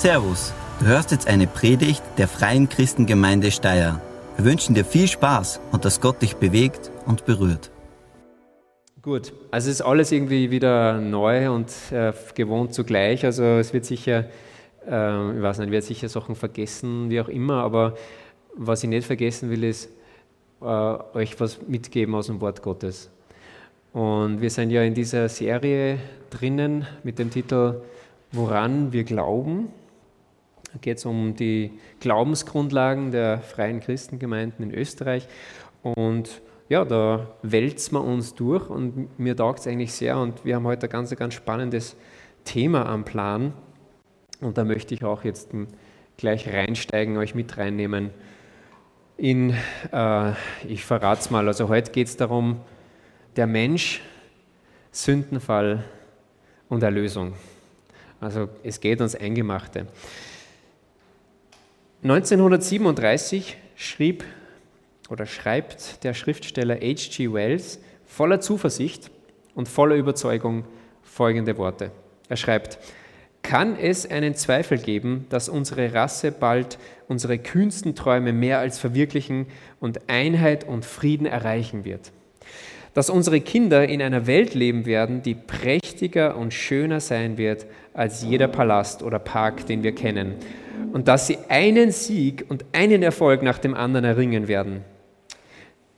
Servus, du hörst jetzt eine Predigt der Freien Christengemeinde Steyr. Wir wünschen dir viel Spaß und dass Gott dich bewegt und berührt. Gut, also es ist alles irgendwie wieder neu und äh, gewohnt zugleich. Also es wird sicher, äh, ich weiß nicht, ich werde sicher Sachen vergessen, wie auch immer, aber was ich nicht vergessen will, ist äh, euch was mitgeben aus dem Wort Gottes. Und wir sind ja in dieser Serie drinnen mit dem Titel Woran wir glauben. Da geht es um die Glaubensgrundlagen der freien Christengemeinden in Österreich. Und ja, da wälzen wir uns durch und mir taugt es eigentlich sehr. Und wir haben heute ein ganz, ganz spannendes Thema am Plan. Und da möchte ich auch jetzt gleich reinsteigen, euch mit reinnehmen. In, äh, ich verrate es mal, also heute geht es darum, der Mensch, Sündenfall und Erlösung. Also es geht ums Eingemachte. 1937 schrieb oder schreibt der Schriftsteller H.G. Wells voller Zuversicht und voller Überzeugung folgende Worte. Er schreibt, kann es einen Zweifel geben, dass unsere Rasse bald unsere kühnsten Träume mehr als verwirklichen und Einheit und Frieden erreichen wird? Dass unsere Kinder in einer Welt leben werden, die prächtiger und schöner sein wird als jeder Palast oder Park, den wir kennen und dass sie einen Sieg und einen Erfolg nach dem anderen erringen werden.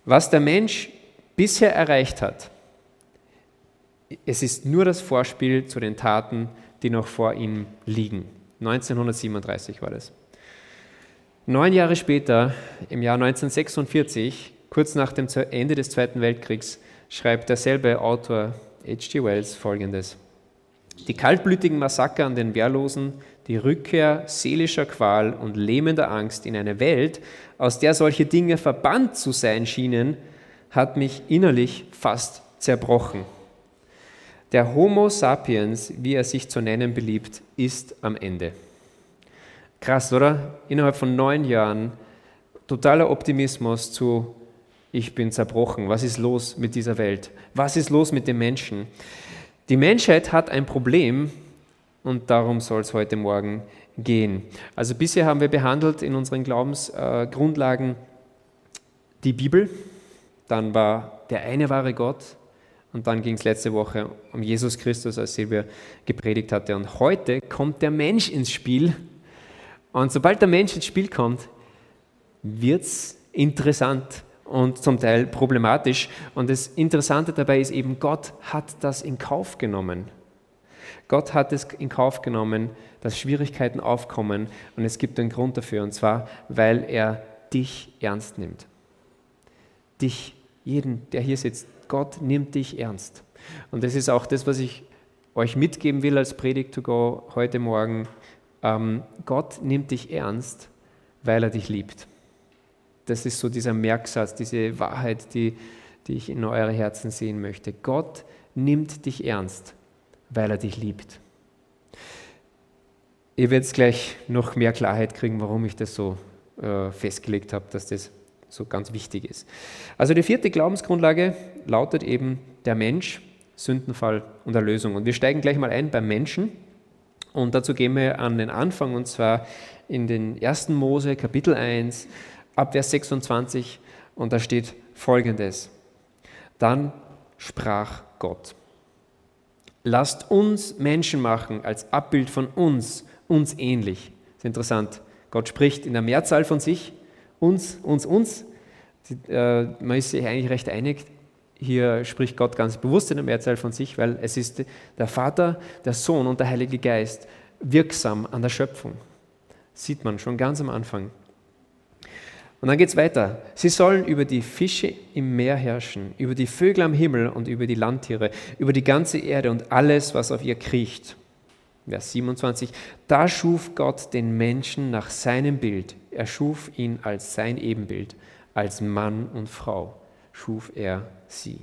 Was der Mensch bisher erreicht hat, es ist nur das Vorspiel zu den Taten, die noch vor ihm liegen. 1937 war das. Neun Jahre später, im Jahr 1946, kurz nach dem Ende des Zweiten Weltkriegs, schreibt derselbe Autor H.G. Wells folgendes. Die kaltblütigen Massaker an den Wehrlosen, die Rückkehr seelischer Qual und lähmender Angst in eine Welt, aus der solche Dinge verbannt zu sein schienen, hat mich innerlich fast zerbrochen. Der Homo sapiens, wie er sich zu nennen beliebt, ist am Ende. Krass, oder? Innerhalb von neun Jahren totaler Optimismus zu, ich bin zerbrochen. Was ist los mit dieser Welt? Was ist los mit den Menschen? Die Menschheit hat ein Problem und darum soll es heute Morgen gehen. Also bisher haben wir behandelt in unseren Glaubensgrundlagen die Bibel, dann war der eine wahre Gott und dann ging es letzte Woche um Jesus Christus, als Silvia gepredigt hatte. Und heute kommt der Mensch ins Spiel. Und sobald der Mensch ins Spiel kommt, wird es interessant und zum Teil problematisch. Und das Interessante dabei ist eben, Gott hat das in Kauf genommen. Gott hat es in Kauf genommen, dass Schwierigkeiten aufkommen und es gibt einen Grund dafür, und zwar, weil er dich ernst nimmt. Dich, jeden, der hier sitzt, Gott nimmt dich ernst. Und das ist auch das, was ich euch mitgeben will als Predigt to go heute Morgen. Ähm, Gott nimmt dich ernst, weil er dich liebt. Das ist so dieser Merksatz, diese Wahrheit, die, die ich in eure Herzen sehen möchte. Gott nimmt dich ernst, weil er dich liebt. Ihr werdet gleich noch mehr Klarheit kriegen, warum ich das so äh, festgelegt habe, dass das so ganz wichtig ist. Also die vierte Glaubensgrundlage lautet eben der Mensch, Sündenfall und Erlösung. Und wir steigen gleich mal ein beim Menschen. Und dazu gehen wir an den Anfang, und zwar in den 1. Mose, Kapitel 1, ab Vers 26 und da steht folgendes. Dann sprach Gott, lasst uns Menschen machen als Abbild von uns, uns ähnlich. Das ist interessant. Gott spricht in der Mehrzahl von sich, uns, uns, uns. Äh, man ist sich eigentlich recht einig, hier spricht Gott ganz bewusst in der Mehrzahl von sich, weil es ist der Vater, der Sohn und der Heilige Geist wirksam an der Schöpfung. Sieht man schon ganz am Anfang. Und dann geht es weiter. Sie sollen über die Fische im Meer herrschen, über die Vögel am Himmel und über die Landtiere, über die ganze Erde und alles, was auf ihr kriecht. Vers 27. Da schuf Gott den Menschen nach seinem Bild. Er schuf ihn als sein Ebenbild. Als Mann und Frau schuf er sie.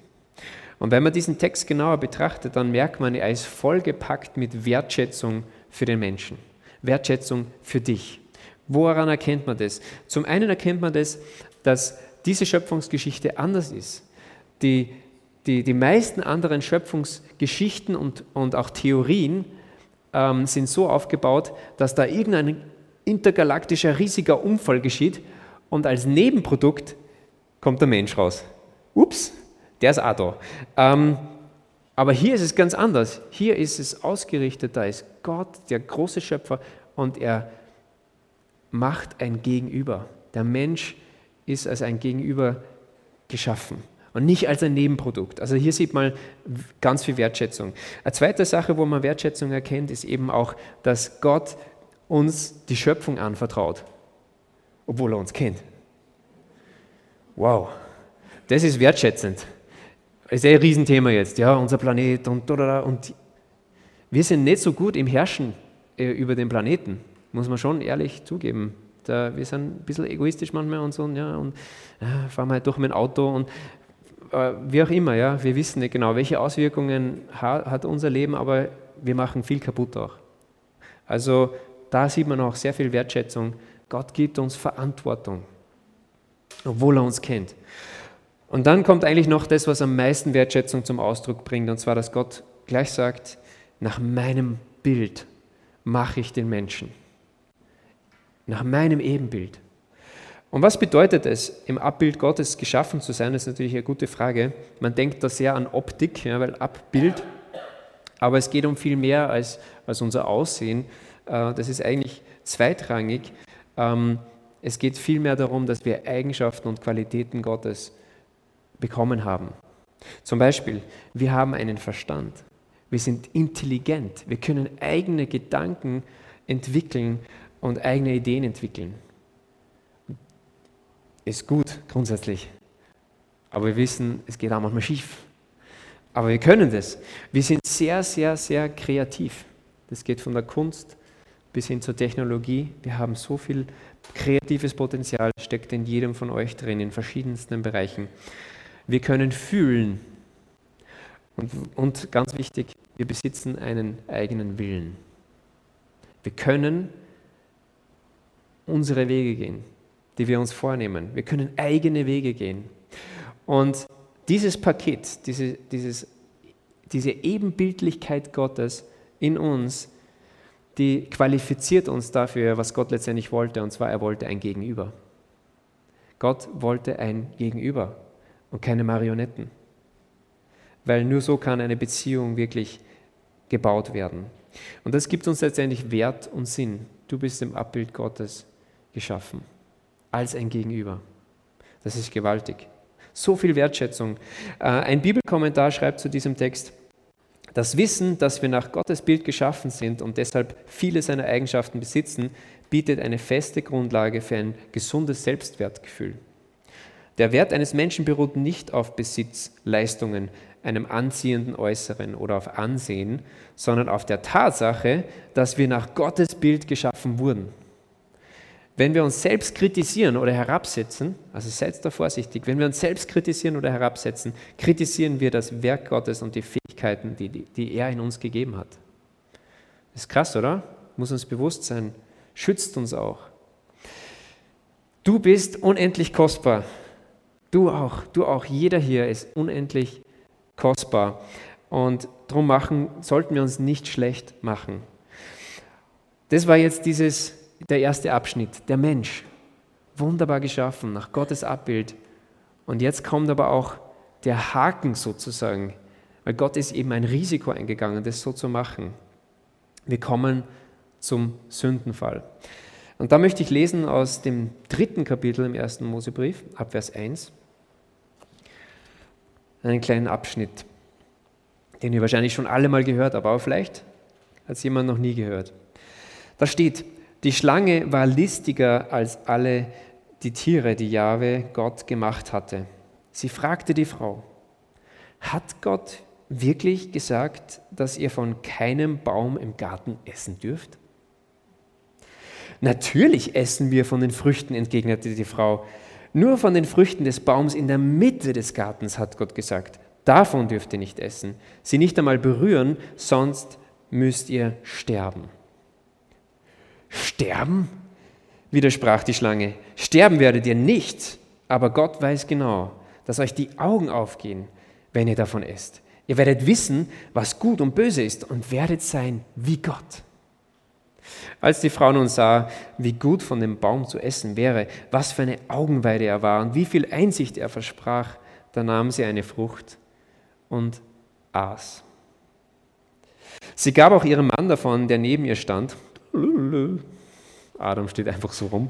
Und wenn man diesen Text genauer betrachtet, dann merkt man, er ist vollgepackt mit Wertschätzung für den Menschen. Wertschätzung für dich. Woran erkennt man das? Zum einen erkennt man das, dass diese Schöpfungsgeschichte anders ist. Die, die, die meisten anderen Schöpfungsgeschichten und, und auch Theorien ähm, sind so aufgebaut, dass da irgendein intergalaktischer riesiger Unfall geschieht und als Nebenprodukt kommt der Mensch raus. Ups, der ist auch da. Ähm, aber hier ist es ganz anders. Hier ist es ausgerichtet, da ist Gott, der große Schöpfer, und er macht ein Gegenüber. Der Mensch ist als ein Gegenüber geschaffen und nicht als ein Nebenprodukt. Also hier sieht man ganz viel Wertschätzung. Eine zweite Sache, wo man Wertschätzung erkennt, ist eben auch, dass Gott uns die Schöpfung anvertraut, obwohl er uns kennt. Wow, das ist wertschätzend. Das ist ein Riesenthema jetzt, ja, unser Planet und und wir sind nicht so gut im Herrschen äh, über den Planeten, muss man schon ehrlich zugeben. Da, wir sind ein bisschen egoistisch manchmal und so, ja, und ja, fahren wir halt durch mit dem Auto und äh, wie auch immer, ja, wir wissen nicht genau, welche Auswirkungen ha hat unser Leben, aber wir machen viel kaputt auch. Also da sieht man auch sehr viel Wertschätzung. Gott gibt uns Verantwortung, obwohl er uns kennt. Und dann kommt eigentlich noch das, was am meisten Wertschätzung zum Ausdruck bringt, und zwar, dass Gott gleich sagt, nach meinem Bild mache ich den Menschen. Nach meinem Ebenbild. Und was bedeutet es, im Abbild Gottes geschaffen zu sein? Das ist natürlich eine gute Frage. Man denkt da sehr an Optik, ja, weil Abbild, aber es geht um viel mehr als, als unser Aussehen. Äh, das ist eigentlich zweitrangig. Ähm, es geht vielmehr darum, dass wir Eigenschaften und Qualitäten Gottes bekommen haben. Zum Beispiel, wir haben einen Verstand. Wir sind intelligent. Wir können eigene Gedanken entwickeln und eigene Ideen entwickeln. Ist gut grundsätzlich. Aber wir wissen, es geht auch manchmal schief. Aber wir können das. Wir sind sehr, sehr, sehr kreativ. Das geht von der Kunst bis hin zur Technologie. Wir haben so viel kreatives Potenzial, steckt in jedem von euch drin, in verschiedensten Bereichen. Wir können fühlen. Und, und ganz wichtig, wir besitzen einen eigenen Willen. Wir können unsere Wege gehen, die wir uns vornehmen. Wir können eigene Wege gehen. Und dieses Paket, diese, dieses, diese Ebenbildlichkeit Gottes in uns, die qualifiziert uns dafür, was Gott letztendlich wollte. Und zwar, er wollte ein Gegenüber. Gott wollte ein Gegenüber und keine Marionetten. Weil nur so kann eine Beziehung wirklich gebaut werden. Und das gibt uns letztendlich Wert und Sinn. Du bist im Abbild Gottes geschaffen, als ein Gegenüber. Das ist gewaltig. So viel Wertschätzung. Äh, ein Bibelkommentar schreibt zu diesem Text, das Wissen, dass wir nach Gottes Bild geschaffen sind und deshalb viele seiner Eigenschaften besitzen, bietet eine feste Grundlage für ein gesundes Selbstwertgefühl. Der Wert eines Menschen beruht nicht auf Besitz, Leistungen, einem anziehenden Äußeren oder auf Ansehen, sondern auf der Tatsache, dass wir nach Gottes Bild geschaffen wurden. Wenn wir uns selbst kritisieren oder herabsetzen, also seid da vorsichtig, wenn wir uns selbst kritisieren oder herabsetzen, kritisieren wir das Werk Gottes und die Fähigkeiten, die, die er in uns gegeben hat. Das ist krass, oder? Muss uns bewusst sein. Schützt uns auch. Du bist unendlich kostbar. Du auch, du auch, jeder hier ist unendlich kostbar. Und darum machen, sollten wir uns nicht schlecht machen. Das war jetzt dieses, der erste Abschnitt, der Mensch. Wunderbar geschaffen, nach Gottes Abbild. Und jetzt kommt aber auch der Haken sozusagen, weil Gott ist eben ein Risiko eingegangen, das so zu machen. Wir kommen zum Sündenfall. Und da möchte ich lesen aus dem dritten Kapitel im ersten Mosebrief, ab Vers 1 einen kleinen Abschnitt, den ihr wahrscheinlich schon alle mal gehört habt, aber vielleicht hat es jemand noch nie gehört. Da steht, die Schlange war listiger als alle die Tiere, die Jahwe Gott gemacht hatte. Sie fragte die Frau, hat Gott wirklich gesagt, dass ihr von keinem Baum im Garten essen dürft? Natürlich essen wir von den Früchten, entgegnete die Frau. Nur von den Früchten des Baums in der Mitte des Gartens hat Gott gesagt, davon dürft ihr nicht essen, sie nicht einmal berühren, sonst müsst ihr sterben. Sterben? widersprach die Schlange. Sterben werdet ihr nicht, aber Gott weiß genau, dass euch die Augen aufgehen, wenn ihr davon esst. Ihr werdet wissen, was gut und böse ist und werdet sein wie Gott. Als die Frau nun sah, wie gut von dem Baum zu essen wäre, was für eine Augenweide er war und wie viel Einsicht er versprach, da nahm sie eine Frucht und aß. Sie gab auch ihrem Mann davon, der neben ihr stand. Adam steht einfach so rum.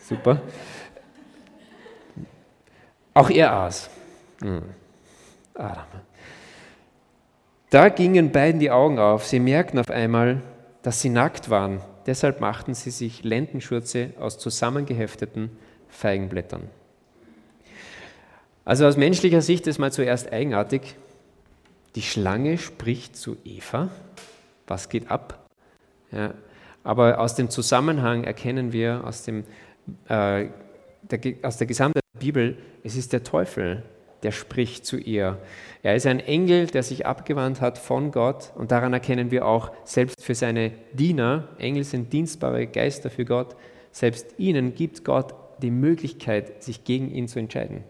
Super. Auch er aß. Hm. Adam. Da gingen beiden die Augen auf. Sie merkten auf einmal, dass sie nackt waren. Deshalb machten sie sich Lendenschurze aus zusammengehefteten Feigenblättern. Also aus menschlicher Sicht ist mal zuerst eigenartig. Die Schlange spricht zu Eva. Was geht ab? Ja, aber aus dem Zusammenhang erkennen wir aus, dem, äh, der, aus der gesamten Bibel, es ist der Teufel, der spricht zu ihr. Er ist ein Engel, der sich abgewandt hat von Gott und daran erkennen wir auch, selbst für seine Diener, Engel sind dienstbare Geister für Gott, selbst ihnen gibt Gott die Möglichkeit, sich gegen ihn zu entscheiden.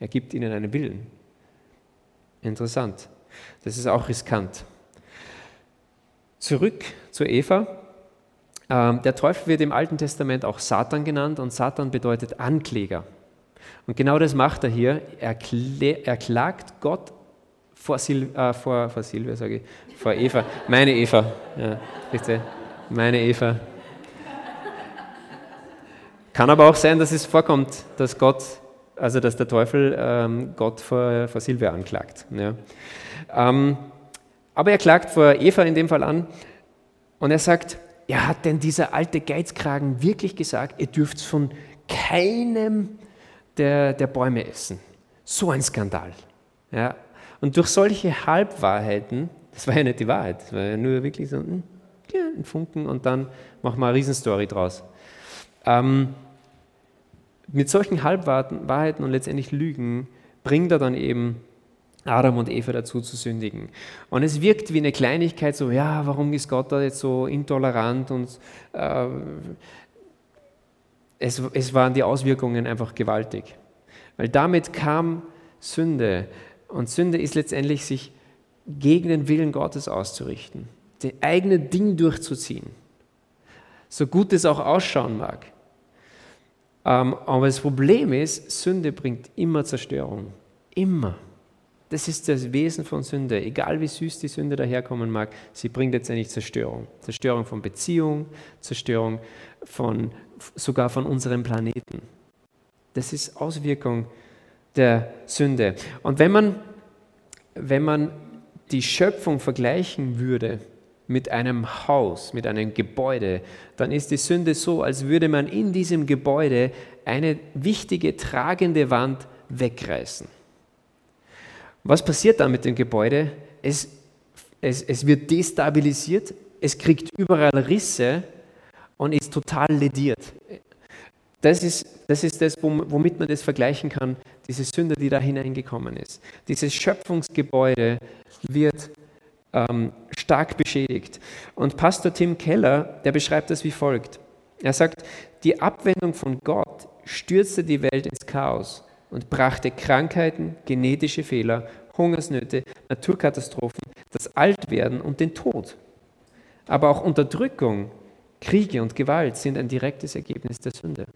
Er gibt ihnen einen Willen. Interessant. Das ist auch riskant. Zurück zu Eva. Ähm, der Teufel wird im Alten Testament auch Satan genannt und Satan bedeutet Ankläger. Und genau das macht er hier. Er, er klagt Gott vor, Sil äh, vor, vor Silvia, sage ich, vor Eva. Meine Eva. Ja, bitte. Meine Eva. Kann aber auch sein, dass es vorkommt, dass Gott, also dass der Teufel ähm, Gott vor, vor Silvia anklagt. Ja. Ähm, aber er klagt vor Eva in dem Fall an und er sagt, ja, hat denn dieser alte Geizkragen wirklich gesagt, ihr dürft von keinem der, der Bäume essen. So ein Skandal. Ja. Und durch solche Halbwahrheiten, das war ja nicht die Wahrheit, das war ja nur wirklich so ein, ja, ein Funken und dann machen wir eine Riesenstory draus. Ähm, mit solchen Halbwahrheiten und letztendlich Lügen bringt er dann eben Adam und Eva dazu zu sündigen. Und es wirkt wie eine Kleinigkeit, so, ja, warum ist Gott da jetzt so intolerant und äh, es, es waren die Auswirkungen einfach gewaltig. Weil damit kam Sünde. Und Sünde ist letztendlich, sich gegen den Willen Gottes auszurichten, das eigene Ding durchzuziehen. So gut es auch ausschauen mag. Ähm, aber das Problem ist, Sünde bringt immer Zerstörung. Immer. Das ist das Wesen von Sünde. Egal wie süß die Sünde daherkommen mag, sie bringt letztendlich Zerstörung. Zerstörung von Beziehung, Zerstörung von, sogar von unserem Planeten. Das ist Auswirkung der Sünde. Und wenn man, wenn man die Schöpfung vergleichen würde mit einem Haus, mit einem Gebäude, dann ist die Sünde so, als würde man in diesem Gebäude eine wichtige tragende Wand wegreißen. Was passiert dann mit dem Gebäude? Es, es, es wird destabilisiert, es kriegt überall Risse und ist total lediert. Das ist, das ist das, womit man das vergleichen kann, diese Sünde, die da hineingekommen ist. Dieses Schöpfungsgebäude wird ähm, stark beschädigt. Und Pastor Tim Keller, der beschreibt das wie folgt. Er sagt, die Abwendung von Gott stürzte die Welt ins Chaos und brachte Krankheiten, genetische Fehler, Hungersnöte, Naturkatastrophen, das Altwerden und den Tod. Aber auch Unterdrückung, Kriege und Gewalt sind ein direktes Ergebnis der Sünde.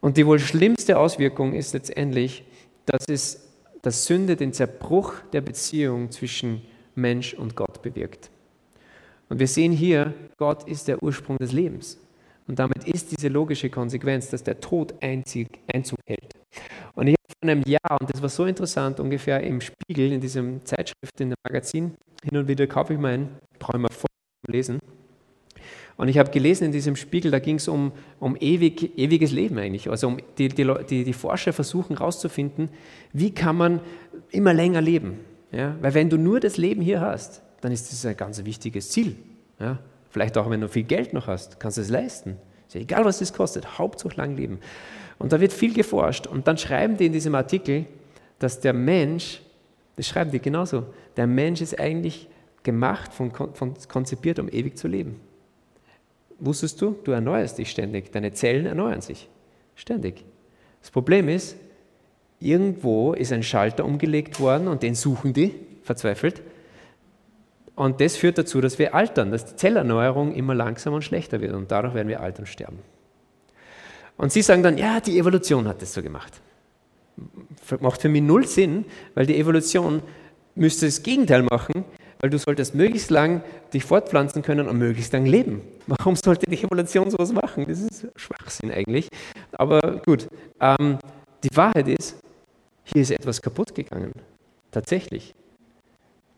Und die wohl schlimmste Auswirkung ist letztendlich, dass, es, dass Sünde den Zerbruch der Beziehung zwischen Mensch und Gott bewirkt. Und wir sehen hier, Gott ist der Ursprung des Lebens. Und damit ist diese logische Konsequenz, dass der Tod Einzug, Einzug hält. Und ich habe vor einem Jahr, und das war so interessant, ungefähr im Spiegel, in diesem Zeitschrift, in dem Magazin, hin und wieder kaufe ich mal ein, brauche ich mal voll lesen. Und ich habe gelesen in diesem Spiegel, da ging es um, um ewig, ewiges Leben eigentlich. Also um die, die, die, die Forscher versuchen herauszufinden, wie kann man immer länger leben. Ja? Weil wenn du nur das Leben hier hast, dann ist das ein ganz wichtiges Ziel. Ja? Vielleicht auch, wenn du viel Geld noch hast, kannst du es leisten. Ist ja egal, was das kostet, Hauptsache lang leben. Und da wird viel geforscht. Und dann schreiben die in diesem Artikel, dass der Mensch, das schreiben die genauso, der Mensch ist eigentlich gemacht, von, von, konzipiert, um ewig zu leben. Wusstest du, du erneuerst dich ständig. Deine Zellen erneuern sich. Ständig. Das Problem ist, irgendwo ist ein Schalter umgelegt worden und den suchen die verzweifelt. Und das führt dazu, dass wir altern, dass die Zellerneuerung immer langsamer und schlechter wird und dadurch werden wir alt und sterben. Und sie sagen dann, ja, die Evolution hat das so gemacht. Macht für mich null Sinn, weil die Evolution müsste das Gegenteil machen, weil du solltest möglichst lang dich fortpflanzen können und möglichst lang leben. Warum sollte die Evolution sowas machen? Das ist Schwachsinn eigentlich. Aber gut, ähm, die Wahrheit ist, hier ist etwas kaputt gegangen. Tatsächlich.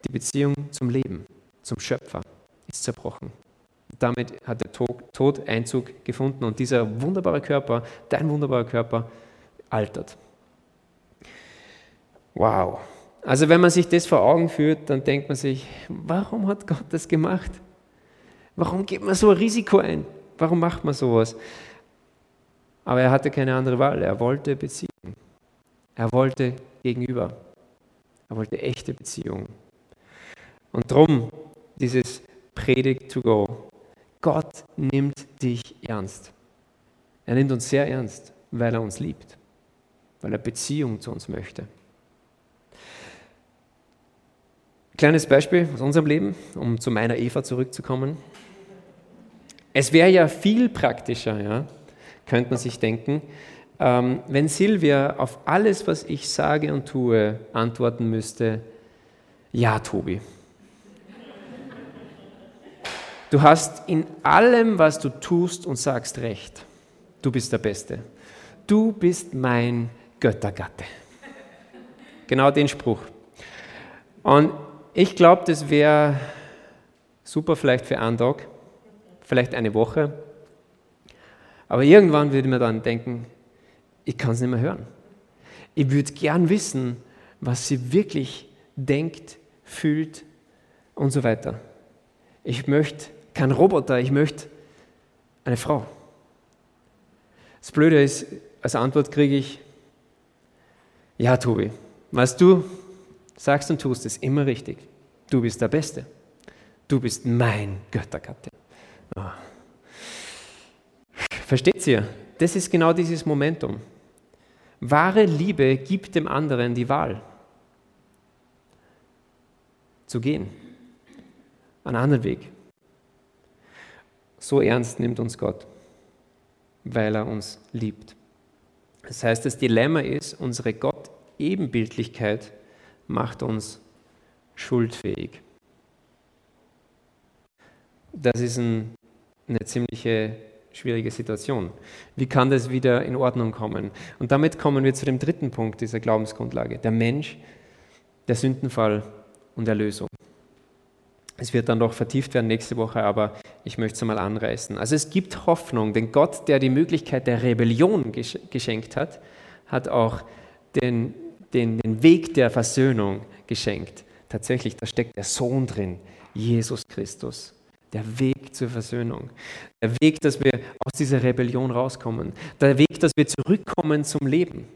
Die Beziehung zum Leben, zum Schöpfer ist zerbrochen. Damit hat der Tod Einzug gefunden und dieser wunderbare Körper, dein wunderbarer Körper, altert. Wow. Also wenn man sich das vor Augen führt, dann denkt man sich, warum hat Gott das gemacht? Warum geht man so ein Risiko ein? Warum macht man sowas? Aber er hatte keine andere Wahl. Er wollte Beziehung. Er wollte gegenüber. Er wollte echte Beziehung. Und darum dieses Predigt to go. Gott nimmt dich ernst. Er nimmt uns sehr ernst, weil er uns liebt, weil er Beziehung zu uns möchte. Kleines Beispiel aus unserem Leben, um zu meiner Eva zurückzukommen. Es wäre ja viel praktischer, ja, könnte man sich denken, ähm, wenn Silvia auf alles, was ich sage und tue, antworten müsste, ja, Tobi. Du hast in allem, was du tust und sagst, recht. Du bist der Beste. Du bist mein Göttergatte. Genau den Spruch. Und ich glaube, das wäre super vielleicht für einen Tag, vielleicht eine Woche. Aber irgendwann würde man dann denken, ich kann es nicht mehr hören. Ich würde gern wissen, was sie wirklich denkt, fühlt und so weiter. Ich möchte keinen Roboter, ich möchte eine Frau. Das Blöde ist, als Antwort kriege ich, ja Tobi, was du sagst und tust, ist immer richtig. Du bist der Beste. Du bist mein Göttergatte. Oh. Versteht ihr? Das ist genau dieses Momentum. Wahre Liebe gibt dem anderen die Wahl, zu gehen, einen anderen Weg. So ernst nimmt uns Gott, weil er uns liebt. Das heißt, das Dilemma ist, unsere Gott-Ebenbildlichkeit macht uns schuldfähig. Das ist ein, eine ziemliche schwierige Situation. Wie kann das wieder in Ordnung kommen? Und damit kommen wir zu dem dritten Punkt dieser Glaubensgrundlage, der Mensch, der Sündenfall und Erlösung. Es wird dann noch vertieft werden nächste Woche, aber ich möchte es mal anreißen. Also es gibt Hoffnung, denn Gott, der die Möglichkeit der Rebellion geschenkt hat, hat auch den, den, den Weg der Versöhnung geschenkt. Tatsächlich, da steckt der Sohn drin, Jesus Christus. Der Weg zur Versöhnung. Der Weg, dass wir aus dieser Rebellion rauskommen. Der Weg, dass wir zurückkommen zum Leben.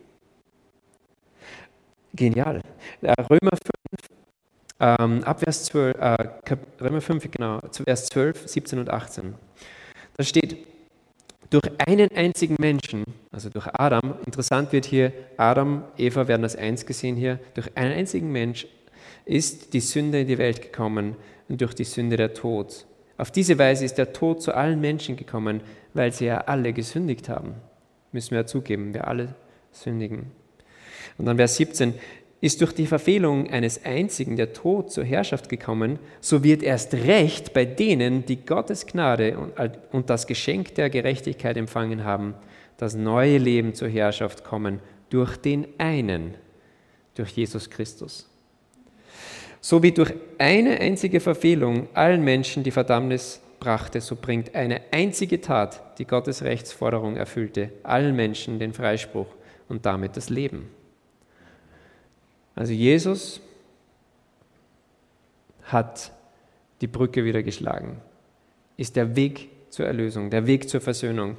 Genial. Römer 5, ähm, ab Vers 12, äh, Römer 5, genau, Vers 12, 17 und 18. Da steht, durch einen einzigen Menschen, also durch Adam, interessant wird hier, Adam, Eva werden als eins gesehen hier, durch einen einzigen Mensch ist die Sünde in die Welt gekommen und durch die Sünde der Tod. Auf diese Weise ist der Tod zu allen Menschen gekommen, weil sie ja alle gesündigt haben. Müssen wir ja zugeben, wir alle sündigen. Und dann Vers 17, ist durch die Verfehlung eines einzigen der Tod zur Herrschaft gekommen, so wird erst recht bei denen, die Gottes Gnade und das Geschenk der Gerechtigkeit empfangen haben, das neue Leben zur Herrschaft kommen durch den einen, durch Jesus Christus. So wie durch eine einzige Verfehlung allen Menschen die Verdammnis brachte, so bringt eine einzige Tat, die Gottes Rechtsforderung erfüllte, allen Menschen den Freispruch und damit das Leben. Also Jesus hat die Brücke wieder geschlagen, ist der Weg zur Erlösung, der Weg zur Versöhnung.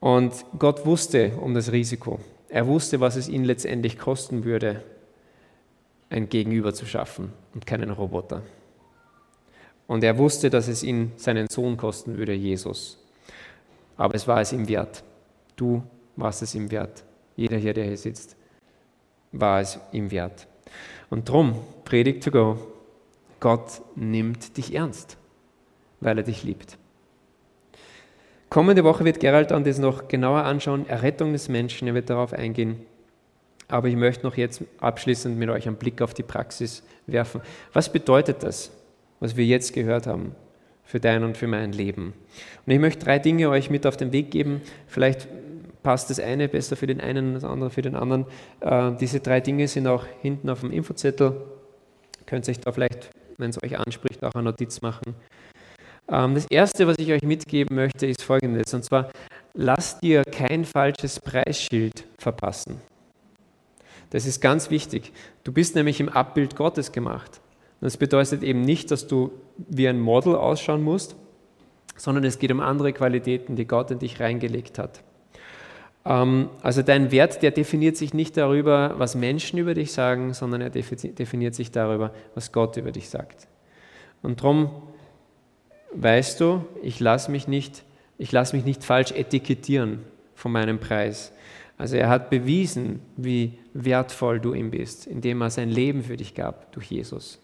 Und Gott wusste um das Risiko. Er wusste, was es ihn letztendlich kosten würde, ein Gegenüber zu schaffen und keinen Roboter. Und er wusste, dass es ihn seinen Sohn kosten würde, Jesus. Aber es war es ihm wert. Du warst es ihm wert. Jeder hier, der hier sitzt, war es ihm wert. Und drum, Predigt to go, Gott nimmt dich ernst, weil er dich liebt. Kommende Woche wird Gerald dann das noch genauer anschauen, Errettung des Menschen, er wird darauf eingehen. Aber ich möchte noch jetzt abschließend mit euch einen Blick auf die Praxis werfen. Was bedeutet das, was wir jetzt gehört haben für dein und für mein Leben? Und ich möchte drei Dinge euch mit auf den Weg geben. Vielleicht passt das eine besser für den einen das andere für den anderen. Äh, diese drei Dinge sind auch hinten auf dem Infozettel. Könnt ihr euch da vielleicht, wenn es euch anspricht, auch eine Notiz machen. Ähm, das erste, was ich euch mitgeben möchte, ist folgendes. Und zwar, lasst dir kein falsches Preisschild verpassen. Das ist ganz wichtig. Du bist nämlich im Abbild Gottes gemacht. Das bedeutet eben nicht, dass du wie ein Model ausschauen musst, sondern es geht um andere Qualitäten, die Gott in dich reingelegt hat. Ähm, also dein Wert, der definiert sich nicht darüber, was Menschen über dich sagen, sondern er definiert sich darüber, was Gott über dich sagt. Und darum weißt du, ich lasse mich lasse mich nicht falsch etikettieren von meinem Preis. Also er hat bewiesen, wie wertvoll du ihm bist, indem er sein Leben für dich gab durch Jesus.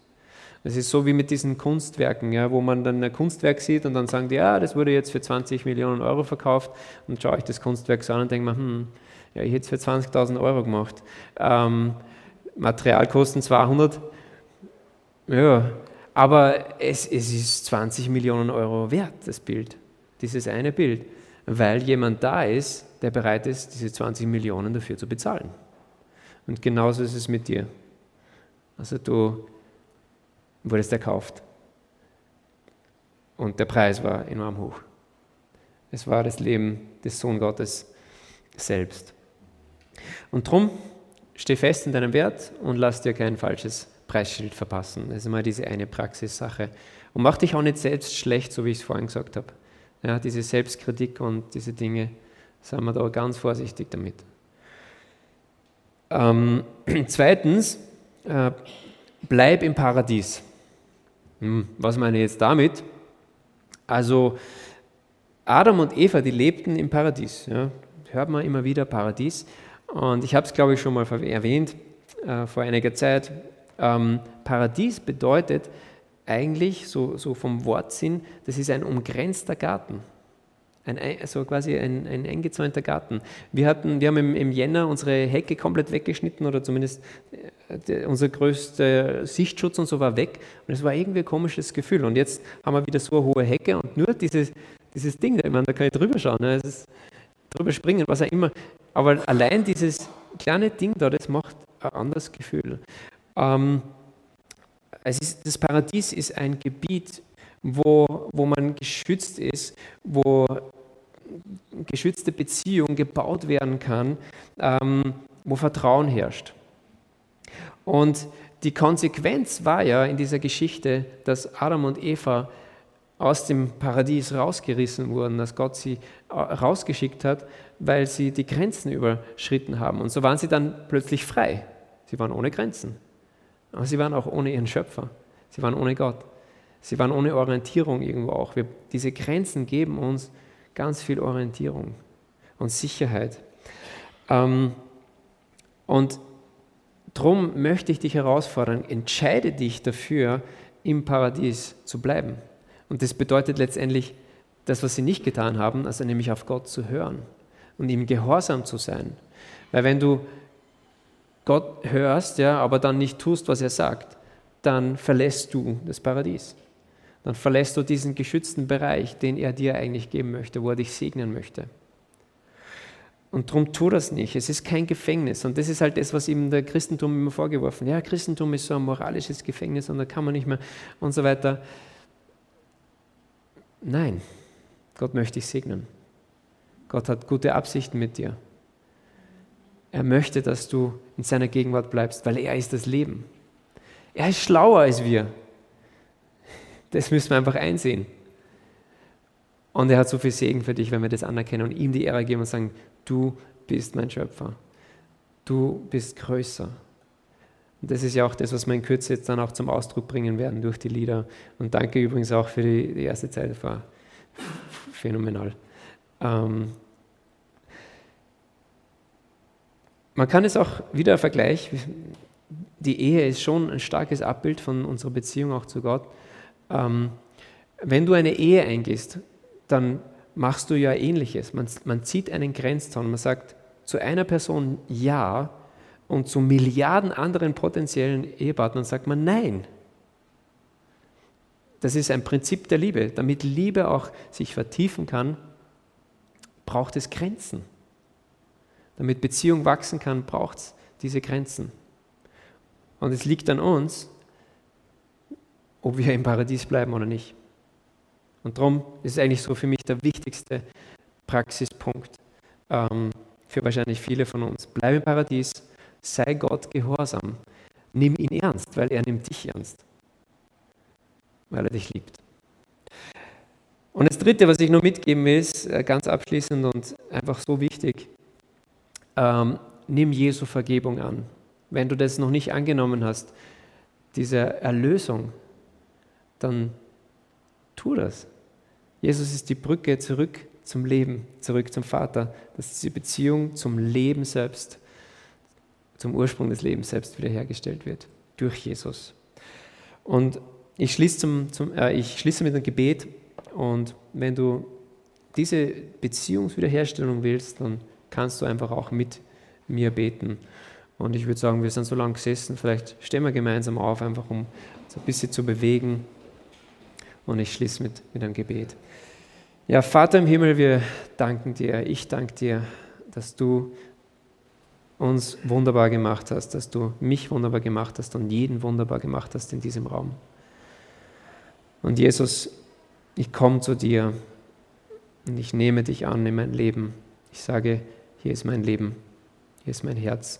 Es ist so wie mit diesen Kunstwerken, ja, wo man dann ein Kunstwerk sieht und dann sagen die, ja, das wurde jetzt für 20 Millionen Euro verkauft und schaue ich das Kunstwerk so an und denke mir, hm, ja, ich hätte es für 20.000 Euro gemacht. Ähm, Materialkosten 200, ja, aber es, es ist 20 Millionen Euro wert, das Bild, dieses eine Bild, weil jemand da ist, der bereit ist, diese 20 Millionen dafür zu bezahlen. Und genauso ist es mit dir. Also du wurdest erkauft. Und der Preis war enorm hoch. Es war das Leben des Sohn Gottes selbst. Und drum steh fest in deinem Wert und lass dir kein falsches Preisschild verpassen. Das ist immer diese eine Praxissache. Und mach dich auch nicht selbst schlecht, so wie ich es vorhin gesagt habe. Ja, diese Selbstkritik und diese Dinge Seien wir da ganz vorsichtig damit. Ähm, zweitens, äh, bleib im Paradies. Hm, was meine ich jetzt damit? Also, Adam und Eva, die lebten im Paradies. Ja, hört man immer wieder Paradies. Und ich habe es, glaube ich, schon mal erwähnt äh, vor einiger Zeit. Ähm, Paradies bedeutet eigentlich, so, so vom Wortsinn, das ist ein umgrenzter Garten. Ein, also quasi ein, ein eingezäunter Garten. Wir, hatten, wir haben im, im Jänner unsere Hecke komplett weggeschnitten oder zumindest äh, unser größter Sichtschutz und so war weg. Und es war irgendwie ein komisches Gefühl. Und jetzt haben wir wieder so eine hohe Hecke und nur dieses, dieses Ding, da, ich meine, da kann ich drüber schauen, ne? ist, drüber springen, was auch immer. Aber allein dieses kleine Ding da, das macht ein anderes Gefühl. Ähm, es ist, das Paradies ist ein Gebiet, wo, wo man geschützt ist, wo geschützte Beziehung gebaut werden kann, ähm, wo Vertrauen herrscht. Und die Konsequenz war ja in dieser Geschichte, dass Adam und Eva aus dem Paradies rausgerissen wurden, dass Gott sie äh, rausgeschickt hat, weil sie die Grenzen überschritten haben. Und so waren sie dann plötzlich frei. Sie waren ohne Grenzen. Aber sie waren auch ohne ihren Schöpfer. Sie waren ohne Gott. Sie waren ohne Orientierung irgendwo auch. Wir, diese Grenzen geben uns ganz viel Orientierung und Sicherheit. Ähm, und darum möchte ich dich herausfordern, entscheide dich dafür, im Paradies zu bleiben. Und das bedeutet letztendlich das, was sie nicht getan haben, also nämlich auf Gott zu hören und ihm gehorsam zu sein. Weil wenn du Gott hörst, ja, aber dann nicht tust, was er sagt, dann verlässt du das Paradies dann verlässt du diesen geschützten Bereich, den er dir eigentlich geben möchte, wo er dich segnen möchte. Und darum tu das nicht. Es ist kein Gefängnis. Und das ist halt das, was ihm der Christentum immer vorgeworfen. Ja, Christentum ist so ein moralisches Gefängnis und da kann man nicht mehr und so weiter. Nein, Gott möchte dich segnen. Gott hat gute Absichten mit dir. Er möchte, dass du in seiner Gegenwart bleibst, weil er ist das Leben. Er ist schlauer als wir. Das müssen wir einfach einsehen. Und er hat so viel Segen für dich, wenn wir das anerkennen und ihm die Ehre geben und sagen, du bist mein Schöpfer. Du bist größer. Und das ist ja auch das, was wir in Kürze jetzt dann auch zum Ausdruck bringen werden durch die Lieder. Und danke übrigens auch für die, die erste Zeit, das war phänomenal. Ähm Man kann es auch wieder Vergleich. Die Ehe ist schon ein starkes Abbild von unserer Beziehung auch zu Gott. Ähm, wenn du eine Ehe eingehst, dann machst du ja ähnliches. Man, man zieht einen Grenzzaun. Man sagt zu einer Person Ja und zu Milliarden anderen potenziellen Ehepartnern sagt man Nein. Das ist ein Prinzip der Liebe. Damit Liebe auch sich vertiefen kann, braucht es Grenzen. Damit Beziehung wachsen kann, braucht es diese Grenzen. Und es liegt an uns, ob wir im Paradies bleiben oder nicht. Und darum ist es eigentlich so für mich der wichtigste Praxispunkt ähm, für wahrscheinlich viele von uns. Bleib im Paradies, sei Gott gehorsam, nimm ihn ernst, weil er nimmt dich ernst, weil er dich liebt. Und das Dritte, was ich noch mitgeben will, ist äh, ganz abschließend und einfach so wichtig, ähm, nimm Jesu Vergebung an. Wenn du das noch nicht angenommen hast, diese Erlösung, dann tu das. Jesus ist die Brücke zurück zum Leben, zurück zum Vater, dass diese Beziehung zum Leben selbst, zum Ursprung des Lebens selbst wiederhergestellt wird, durch Jesus. Und ich schließe, zum, zum, äh, ich schließe mit einem Gebet und wenn du diese Beziehungswiederherstellung willst, dann kannst du einfach auch mit mir beten. Und ich würde sagen, wir sind so lange gesessen, vielleicht stehen wir gemeinsam auf, einfach um so ein bisschen zu bewegen. Und ich schließe mit, mit einem Gebet. Ja, Vater im Himmel, wir danken dir. Ich danke dir, dass du uns wunderbar gemacht hast, dass du mich wunderbar gemacht hast und jeden wunderbar gemacht hast in diesem Raum. Und Jesus, ich komme zu dir und ich nehme dich an in mein Leben. Ich sage, hier ist mein Leben, hier ist mein Herz.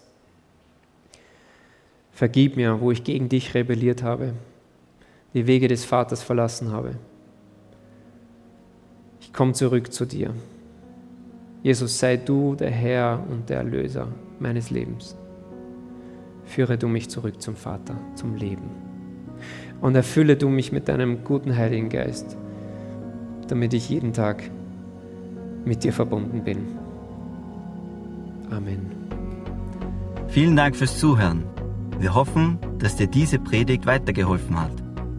Vergib mir, wo ich gegen dich rebelliert habe, die Wege des Vaters verlassen habe. Ich komme zurück zu dir. Jesus, sei du der Herr und der Erlöser meines Lebens. Führe du mich zurück zum Vater, zum Leben. Und erfülle du mich mit deinem guten Heiligen Geist, damit ich jeden Tag mit dir verbunden bin. Amen. Vielen Dank fürs Zuhören. Wir hoffen, dass dir diese Predigt weitergeholfen hat.